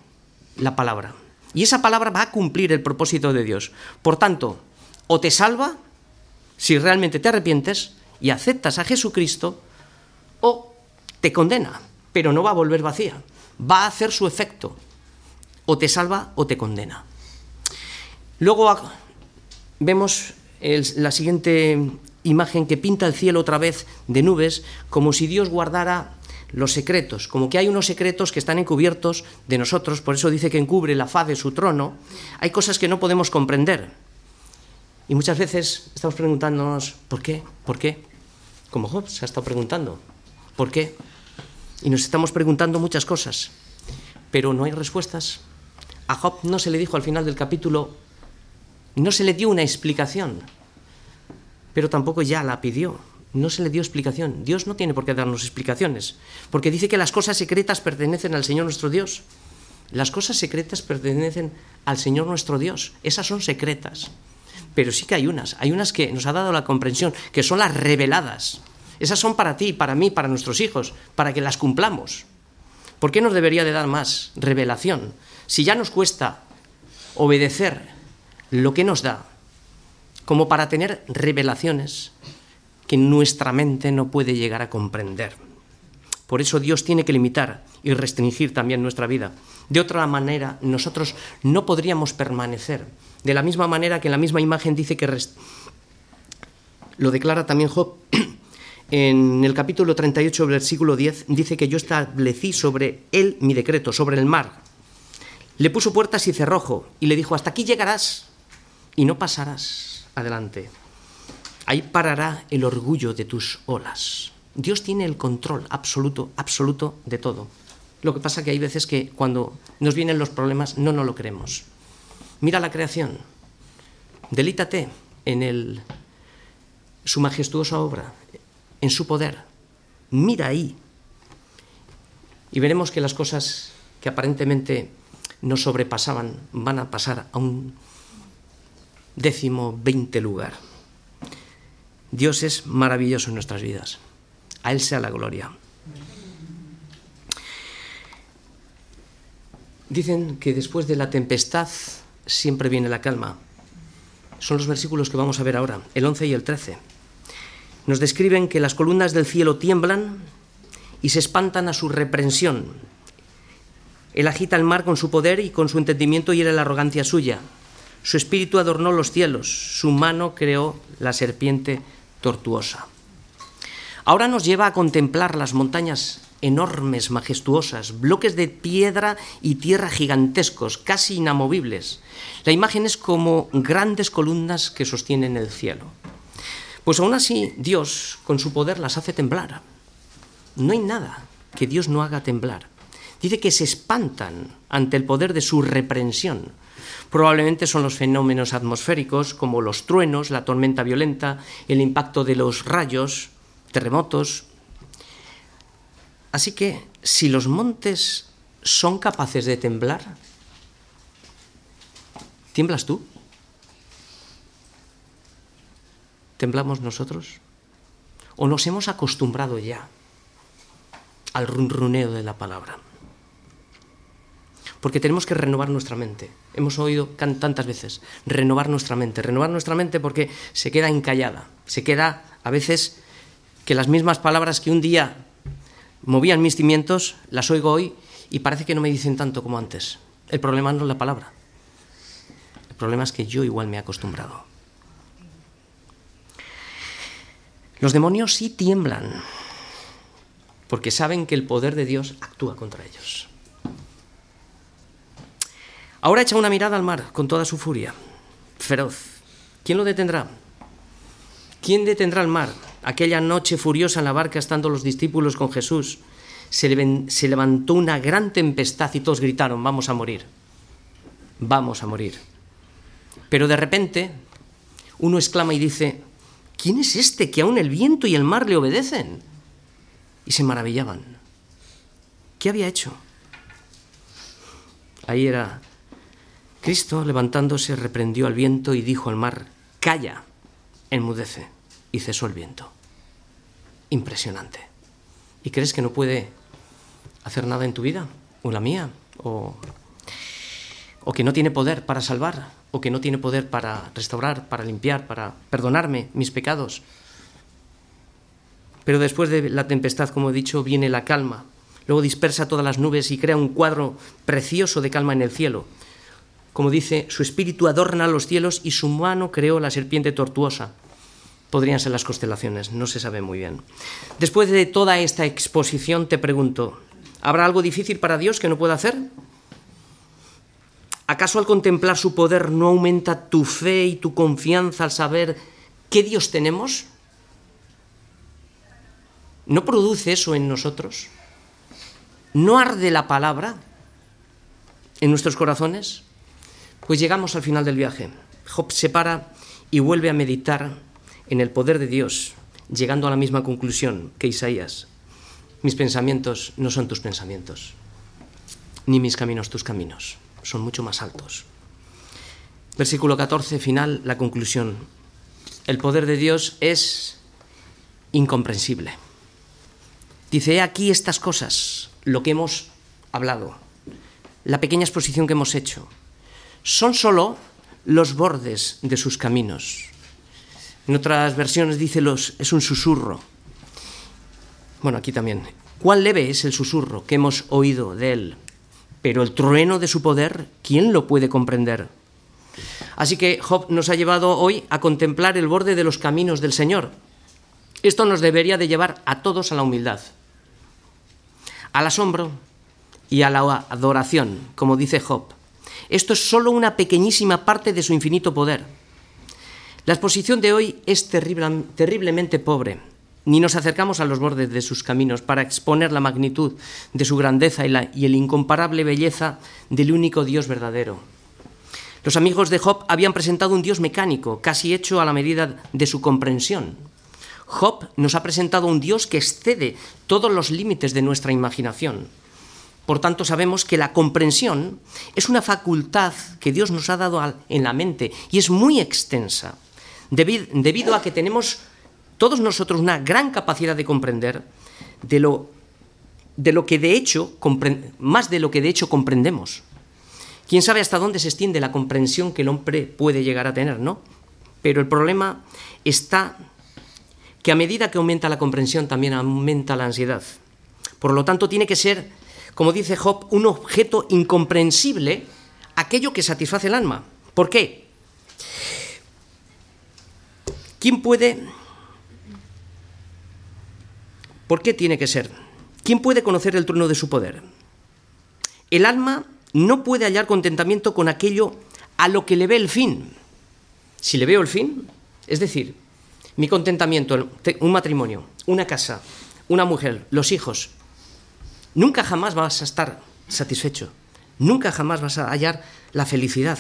[SPEAKER 1] la palabra. Y esa palabra va a cumplir el propósito de Dios. Por tanto, o te salva, si realmente te arrepientes y aceptas a Jesucristo, o te condena, pero no va a volver vacía. Va a hacer su efecto. O te salva o te condena. Luego vemos la siguiente imagen que pinta el cielo otra vez de nubes, como si Dios guardara los secretos, como que hay unos secretos que están encubiertos de nosotros, por eso dice que encubre la faz de su trono, hay cosas que no podemos comprender. Y muchas veces estamos preguntándonos, ¿por qué? ¿Por qué? Como Job se ha estado preguntando, ¿por qué? Y nos estamos preguntando muchas cosas, pero no hay respuestas. A Job no se le dijo al final del capítulo, no se le dio una explicación. pero tampoco ya la pidió. No se le dio explicación. Dios no tiene por qué darnos explicaciones, porque dice que las cosas secretas pertenecen al Señor nuestro Dios. Las cosas secretas pertenecen al Señor nuestro Dios. Esas son secretas. Pero sí que hay unas. Hay unas que nos ha dado la comprensión, que son las reveladas. Esas son para ti, para mí, para nuestros hijos, para que las cumplamos. ¿Por qué nos debería de dar más revelación? Si ya nos cuesta obedecer lo que nos da, como para tener revelaciones que nuestra mente no puede llegar a comprender. Por eso Dios tiene que limitar y restringir también nuestra vida. De otra manera, nosotros no podríamos permanecer. De la misma manera que en la misma imagen dice que lo declara también Job en el capítulo 38, versículo 10, dice que yo establecí sobre él mi decreto, sobre el mar. Le puso puertas y cerrojo y le dijo, hasta aquí llegarás y no pasarás adelante. Ahí parará el orgullo de tus olas. Dios tiene el control absoluto, absoluto de todo. Lo que pasa que hay veces que cuando nos vienen los problemas no nos lo creemos. Mira la creación. Delítate en el, su majestuosa obra, en su poder. Mira ahí. Y veremos que las cosas que aparentemente nos sobrepasaban van a pasar a un décimo veinte lugar. Dios es maravilloso en nuestras vidas. A Él sea la gloria. Dicen que después de la tempestad siempre viene la calma. Son los versículos que vamos a ver ahora, el 11 y el 13 nos describen que las columnas del cielo tiemblan y se espantan a su reprensión. Él agita el mar con su poder y con su entendimiento y era la arrogancia suya. Su espíritu adornó los cielos, su mano creó la serpiente tortuosa. Ahora nos lleva a contemplar las montañas enormes, majestuosas, bloques de piedra y tierra gigantescos, casi inamovibles. La imagen es como grandes columnas que sostienen el cielo. Pues aún así Dios con su poder las hace temblar. No hay nada que Dios no haga temblar. Dice que se espantan ante el poder de su reprensión. Probablemente son los fenómenos atmosféricos como los truenos, la tormenta violenta, el impacto de los rayos, terremotos. Así que si los montes son capaces de temblar, ¿tiemblas tú? ¿Temblamos nosotros? ¿O nos hemos acostumbrado ya al runruneo de la palabra? Porque tenemos que renovar nuestra mente. Hemos oído tantas veces, renovar nuestra mente. Renovar nuestra mente porque se queda encallada. Se queda a veces que las mismas palabras que un día movían mis cimientos, las oigo hoy y parece que no me dicen tanto como antes. El problema no es la palabra. El problema es que yo igual me he acostumbrado. Los demonios sí tiemblan, porque saben que el poder de Dios actúa contra ellos. Ahora echa una mirada al mar con toda su furia, feroz. ¿Quién lo detendrá? ¿Quién detendrá al mar? Aquella noche furiosa en la barca estando los discípulos con Jesús, se, levantó una gran tempestad y todos gritaron, vamos a morir, vamos a morir. Pero de repente uno exclama y dice, ¿quién es este que aún el viento y el mar le obedecen? Y se maravillaban. ¿Qué había hecho? Ahí era Cristo levantándose, reprendió al viento y dijo al mar, calla, enmudece, y cesó el viento. Impresionante. ¿Y crees que no puede hacer nada en tu vida? ¿O la mía? ¿O, o que no tiene poder para salvar? o que no tiene poder para restaurar, para limpiar, para perdonarme mis pecados. Pero después de la tempestad, como he dicho, viene la calma. Luego dispersa todas las nubes y crea un cuadro precioso de calma en el cielo. Como dice, su espíritu adorna los cielos y su mano creó la serpiente tortuosa. Podrían ser las constelaciones, no se sabe muy bien. Después de toda esta exposición te pregunto, ¿habrá algo difícil para Dios que no pueda hacer? ¿Acaso al contemplar su poder no aumenta tu fe y tu confianza al saber qué Dios tenemos? ¿No produce eso en nosotros? ¿No arde la palabra en nuestros corazones? Pues llegamos al final del viaje. Job se para y vuelve a meditar en el poder de Dios, llegando a la misma conclusión que Isaías. Mis pensamientos no son tus pensamientos, ni mis caminos tus caminos, son mucho más altos. Versículo 14, final, la conclusión. El poder de Dios es incomprensible. Dice, aquí estas cosas, lo que hemos hablado, la pequeña exposición que hemos hecho, son solo los bordes de sus caminos. En otras versiones dice los, es un susurro. Bueno, aquí también. Cuán leve es el susurro que hemos oído de él, pero el trueno de su poder, ¿quién lo puede comprender? Así que Job nos ha llevado hoy a contemplar el borde de los caminos del Señor. Esto nos debería de llevar a todos a la humildad, al asombro y a la adoración, como dice Job. Esto es solo una pequeñísima parte de su infinito poder. La exposición de hoy es terriblemente pobre. Ni nos acercamos a los bordes de sus caminos para exponer la magnitud de su grandeza y, la, y el incomparable belleza del único Dios verdadero. Los amigos de Job habían presentado un Dios mecánico, casi hecho a la medida de su comprensión. Job nos ha presentado un Dios que excede todos los límites de nuestra imaginación. Por tanto, sabemos que la comprensión es una facultad que Dios nos ha dado en la mente y es muy extensa, debido a que tenemos todos nosotros una gran capacidad de comprender de lo, de lo que de hecho, más de lo que de hecho comprendemos. Quién sabe hasta dónde se extiende la comprensión que el hombre puede llegar a tener, ¿no? Pero el problema está que a medida que aumenta la comprensión también aumenta la ansiedad. Por lo tanto, tiene que ser como dice Job, un objeto incomprensible, aquello que satisface el alma. ¿Por qué? ¿Quién puede... ¿Por qué tiene que ser? ¿Quién puede conocer el trono de su poder? El alma no puede hallar contentamiento con aquello a lo que le ve el fin. Si le veo el fin, es decir, mi contentamiento, un matrimonio, una casa, una mujer, los hijos, nunca jamás vas a estar satisfecho, nunca jamás vas a hallar la felicidad.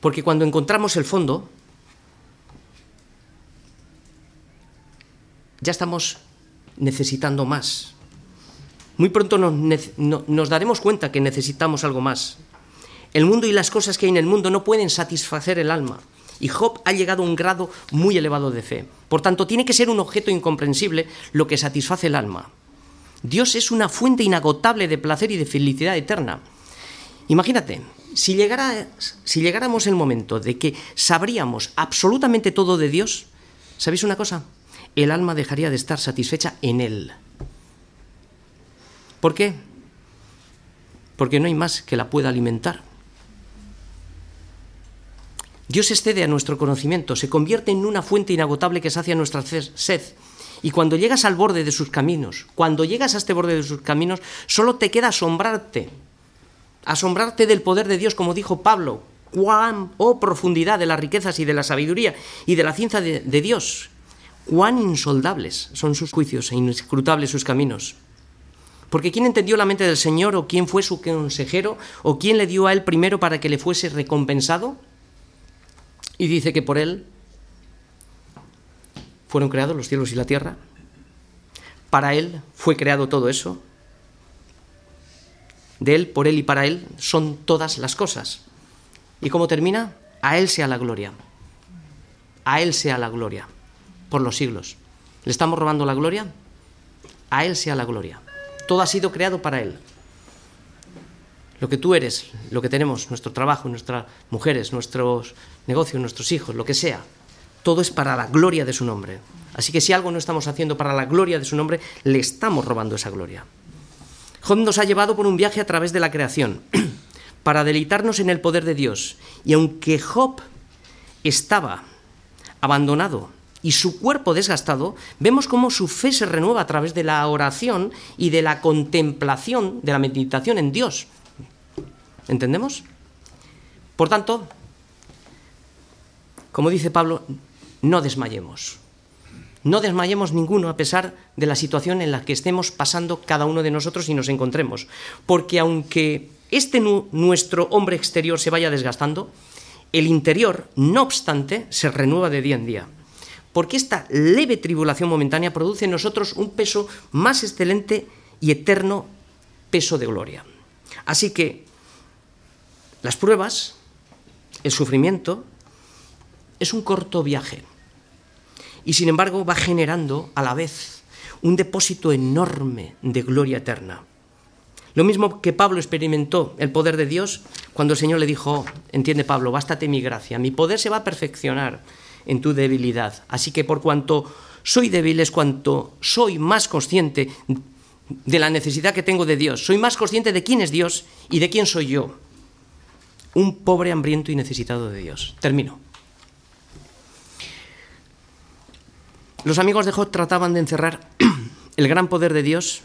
[SPEAKER 1] Porque cuando encontramos el fondo, ya estamos necesitando más. Muy pronto nos, daremos cuenta que necesitamos algo más. El mundo y las cosas que hay en el mundo no pueden satisfacer el alma. Y Job ha llegado a un grado muy elevado de fe. Por tanto, tiene que ser un objeto incomprensible lo que satisface el alma. Dios es una fuente inagotable de placer y de felicidad eterna. Imagínate, si, llegara, si llegáramos el momento de que sabríamos absolutamente todo de Dios, ¿sabéis una cosa? El alma dejaría de estar satisfecha en Él. ¿Por qué? Porque no hay más que la pueda alimentar. Dios excede a nuestro conocimiento, se convierte en una fuente inagotable que sacia nuestra sed y cuando llegas al borde de sus caminos, cuando llegas a este borde de sus caminos, solo te queda asombrarte. Asombrarte del poder de Dios, como dijo Pablo. Cuán, oh profundidad de las riquezas y de la sabiduría y de la ciencia de, de Dios. Cuán insondables son sus juicios e inescrutables sus caminos. Porque ¿quién entendió la mente del Señor o quién fue su consejero o quién le dio a él primero para que le fuese recompensado? Y dice que por él fueron creados los cielos y la tierra. Para Él fue creado todo eso. De Él, por Él y para Él son todas las cosas. ¿Y cómo termina? A Él sea la gloria. A Él sea la gloria. Por los siglos. ¿Le estamos robando la gloria? A Él sea la gloria. Todo ha sido creado para Él. Lo que tú eres, lo que tenemos, nuestro trabajo, nuestras mujeres, nuestros negocios, nuestros hijos, lo que sea, todo es para la gloria de su nombre. Así que si algo no estamos haciendo para la gloria de su nombre, le estamos robando esa gloria. Job nos ha llevado por un viaje a través de la creación, para deleitarnos en el poder de Dios. Y aunque Job estaba abandonado y su cuerpo desgastado, vemos cómo su fe se renueva a través de la oración y de la contemplación, de la meditación en Dios. ¿Entendemos? Por tanto, como dice Pablo, no desmayemos. No desmayemos ninguno a pesar de la situación en la que estemos pasando cada uno de nosotros y nos encontremos. Porque aunque este nuestro hombre exterior se vaya desgastando, el interior, no obstante, se renueva de día en día. Porque esta leve tribulación momentánea produce en nosotros un peso más excelente y eterno peso de gloria. Así que las pruebas, el sufrimiento, es un corto viaje. Y sin embargo va generando a la vez un depósito enorme de gloria eterna. Lo mismo que Pablo experimentó el poder de Dios cuando el Señor le dijo, entiende Pablo, bástate mi gracia, mi poder se va a perfeccionar en tu debilidad. Así que por cuanto soy débil es cuanto soy más consciente de la necesidad que tengo de Dios, soy más consciente de quién es Dios y de quién soy yo. Un pobre hambriento y necesitado de Dios. Termino. Los amigos de Job trataban de encerrar el gran poder de Dios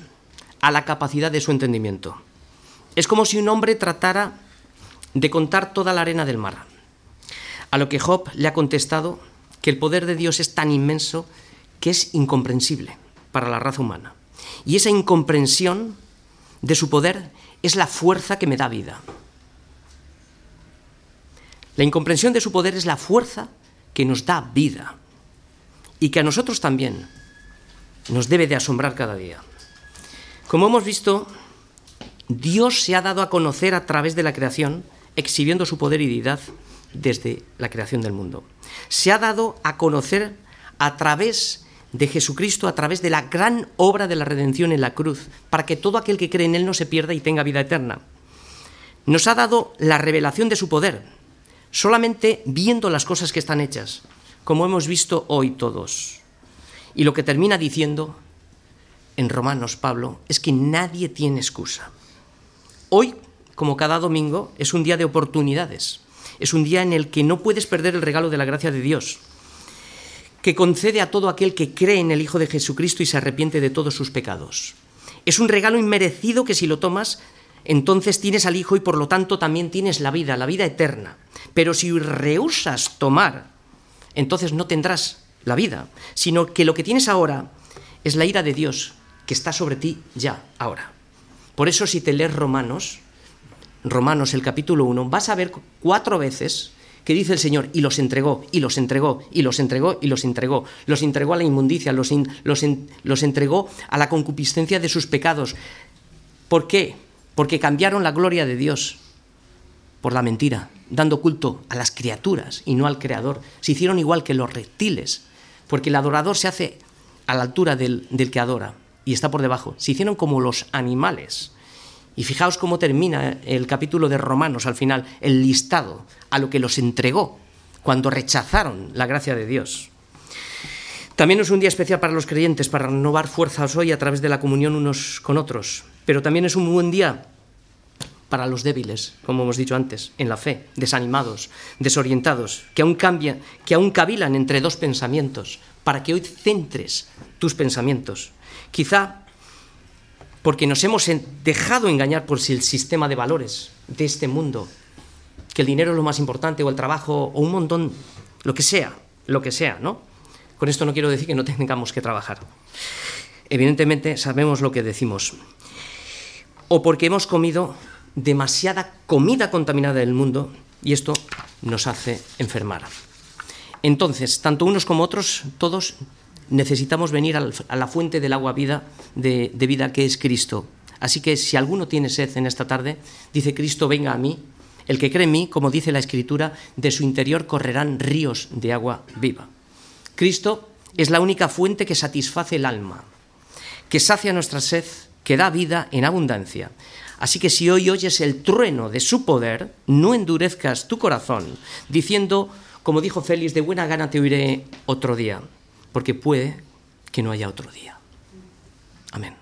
[SPEAKER 1] a la capacidad de su entendimiento. Es como si un hombre tratara de contar toda la arena del mar. A lo que Job le ha contestado que el poder de Dios es tan inmenso que es incomprensible para la raza humana. Y esa incomprensión de su poder es la fuerza que me da vida. La incomprensión de su poder es la fuerza que nos da vida y que a nosotros también nos debe de asombrar cada día. Como hemos visto, Dios se ha dado a conocer a través de la creación, exhibiendo su poder y deidad desde la creación del mundo. Se ha dado a conocer a través de Jesucristo, a través de la gran obra de la redención en la cruz, para que todo aquel que cree en Él no se pierda y tenga vida eterna. Nos ha dado la revelación de su poder, solamente viendo las cosas que están hechas, como hemos visto hoy todos. Y lo que termina diciendo en Romanos, Pablo, es que nadie tiene excusa. Hoy, como cada domingo, es un día de oportunidades. Es un día en el que no puedes perder el regalo de la gracia de Dios, que concede a todo aquel que cree en el Hijo de Jesucristo y se arrepiente de todos sus pecados. Es un regalo inmerecido que si lo tomas, entonces tienes al Hijo y por lo tanto también tienes la vida, la vida eterna. Pero si rehusas tomar, entonces no tendrás la vida, sino que lo que tienes ahora es la ira de Dios que está sobre ti ya, ahora. Por eso si te lees Romanos, Romanos el capítulo 1, vas a ver cuatro veces que dice el Señor, y los entregó, y los entregó, y los entregó, y los entregó. Los entregó a la inmundicia, los, los, los entregó a la concupiscencia de sus pecados. ¿Por qué? Porque cambiaron la gloria de Dios por la mentira, dando culto a las criaturas y no al Creador. Se hicieron igual que los reptiles, porque el adorador se hace a la altura del, del que adora y está por debajo. Se hicieron como los animales. Y fijaos cómo termina el capítulo de Romanos al final, el listado a lo que los entregó cuando rechazaron la gracia de Dios. También es un día especial para los creyentes, para renovar fuerzas hoy a través de la comunión unos con otros, pero también es un buen día para los débiles, como hemos dicho antes, en la fe, desanimados, desorientados, que aún cambian, que aún cavilan entre dos pensamientos, para que hoy centres tus pensamientos Quizá porque nos hemos dejado engañar por el sistema de valores de este mundo, que el dinero es lo más importante, o el trabajo, o un montón, lo que sea, lo que sea, ¿no? Con esto no quiero decir que no tengamos que trabajar. Evidentemente sabemos lo que decimos. O porque hemos comido demasiada comida contaminada del mundo y esto nos hace enfermar. Entonces, tanto unos como otros, todos necesitamos venir a la fuente del agua vida, de, vida que es Cristo. Así que si alguno tiene sed en esta tarde, dice Cristo, venga a mí. El que cree en mí, como dice la Escritura, de su interior correrán ríos de agua viva. Cristo es la única fuente que satisface el alma, que sacia nuestra sed, que da vida en abundancia. Así que si hoy oyes el trueno de su poder, no endurezcas tu corazón, diciendo, como dijo Félix, de buena gana te oiré otro día porque puede que no haya otro día. Amén.